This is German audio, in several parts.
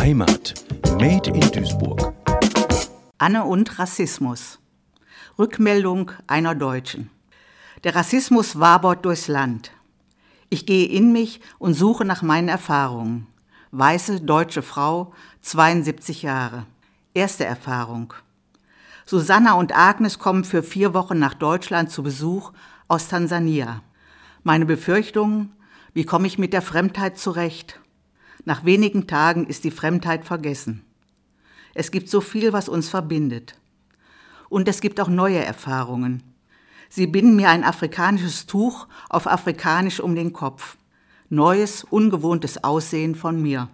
Heimat. Made in Duisburg. Anne und Rassismus. Rückmeldung einer Deutschen. Der Rassismus wabert durchs Land. Ich gehe in mich und suche nach meinen Erfahrungen. Weiße deutsche Frau, 72 Jahre. Erste Erfahrung. Susanna und Agnes kommen für vier Wochen nach Deutschland zu Besuch aus Tansania. Meine Befürchtungen, wie komme ich mit der Fremdheit zurecht? Nach wenigen Tagen ist die Fremdheit vergessen. Es gibt so viel, was uns verbindet. Und es gibt auch neue Erfahrungen. Sie binden mir ein afrikanisches Tuch auf afrikanisch um den Kopf. Neues, ungewohntes Aussehen von mir.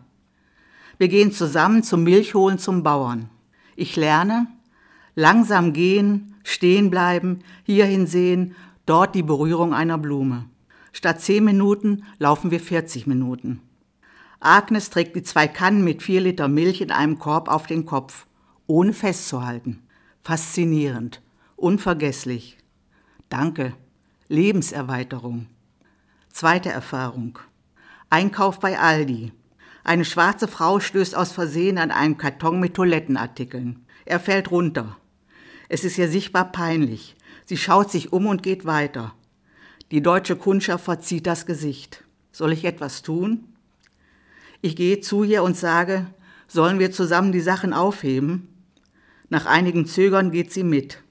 Wir gehen zusammen zum Milchholen zum Bauern. Ich lerne, langsam gehen, stehen bleiben, hierhin sehen, dort die Berührung einer Blume. Statt zehn Minuten laufen wir 40 Minuten. Agnes trägt die zwei Kannen mit vier Liter Milch in einem Korb auf den Kopf, ohne festzuhalten. Faszinierend, unvergesslich. Danke, Lebenserweiterung. Zweite Erfahrung. Einkauf bei Aldi. Eine schwarze Frau stößt aus Versehen an einen Karton mit Toilettenartikeln. Er fällt runter. Es ist ihr sichtbar peinlich. Sie schaut sich um und geht weiter. Die deutsche Kundschaft verzieht das Gesicht. Soll ich etwas tun? Ich gehe zu ihr und sage, sollen wir zusammen die Sachen aufheben? Nach einigen Zögern geht sie mit.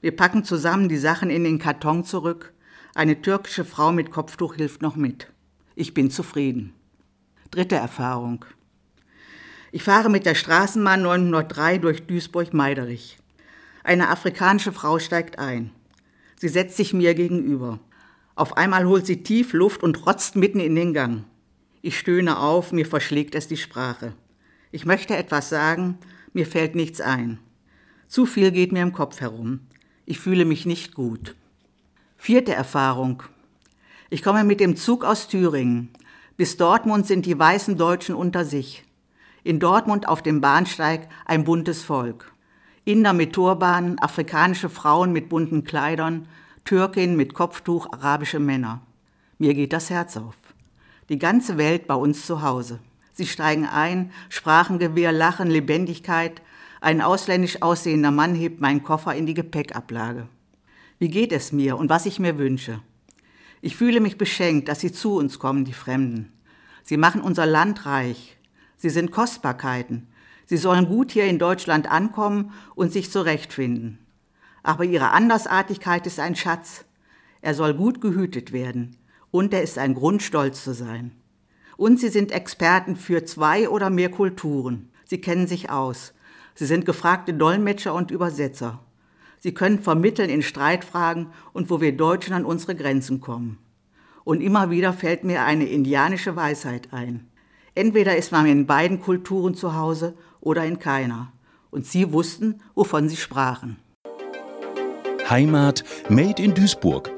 Wir packen zusammen die Sachen in den Karton zurück. Eine türkische Frau mit Kopftuch hilft noch mit. Ich bin zufrieden. Dritte Erfahrung. Ich fahre mit der Straßenbahn 903 durch Duisburg-Meiderich. Eine afrikanische Frau steigt ein. Sie setzt sich mir gegenüber. Auf einmal holt sie tief Luft und rotzt mitten in den Gang. Ich stöhne auf, mir verschlägt es die Sprache. Ich möchte etwas sagen, mir fällt nichts ein. Zu viel geht mir im Kopf herum. Ich fühle mich nicht gut. Vierte Erfahrung. Ich komme mit dem Zug aus Thüringen. Bis Dortmund sind die weißen Deutschen unter sich. In Dortmund auf dem Bahnsteig ein buntes Volk. Inder mit Turbanen, afrikanische Frauen mit bunten Kleidern, Türkin mit Kopftuch, arabische Männer. Mir geht das Herz auf. Die ganze Welt bei uns zu Hause. Sie steigen ein, Sprachengewehr, Lachen, Lebendigkeit. Ein ausländisch aussehender Mann hebt meinen Koffer in die Gepäckablage. Wie geht es mir und was ich mir wünsche? Ich fühle mich beschenkt, dass sie zu uns kommen, die Fremden. Sie machen unser Land reich. Sie sind Kostbarkeiten. Sie sollen gut hier in Deutschland ankommen und sich zurechtfinden. Aber ihre Andersartigkeit ist ein Schatz. Er soll gut gehütet werden und er ist ein Grund, stolz zu sein. Und sie sind Experten für zwei oder mehr Kulturen. Sie kennen sich aus. Sie sind gefragte Dolmetscher und Übersetzer. Sie können vermitteln in Streitfragen und wo wir Deutschen an unsere Grenzen kommen. Und immer wieder fällt mir eine indianische Weisheit ein. Entweder ist man in beiden Kulturen zu Hause oder in keiner. Und sie wussten, wovon sie sprachen. Heimat Made in Duisburg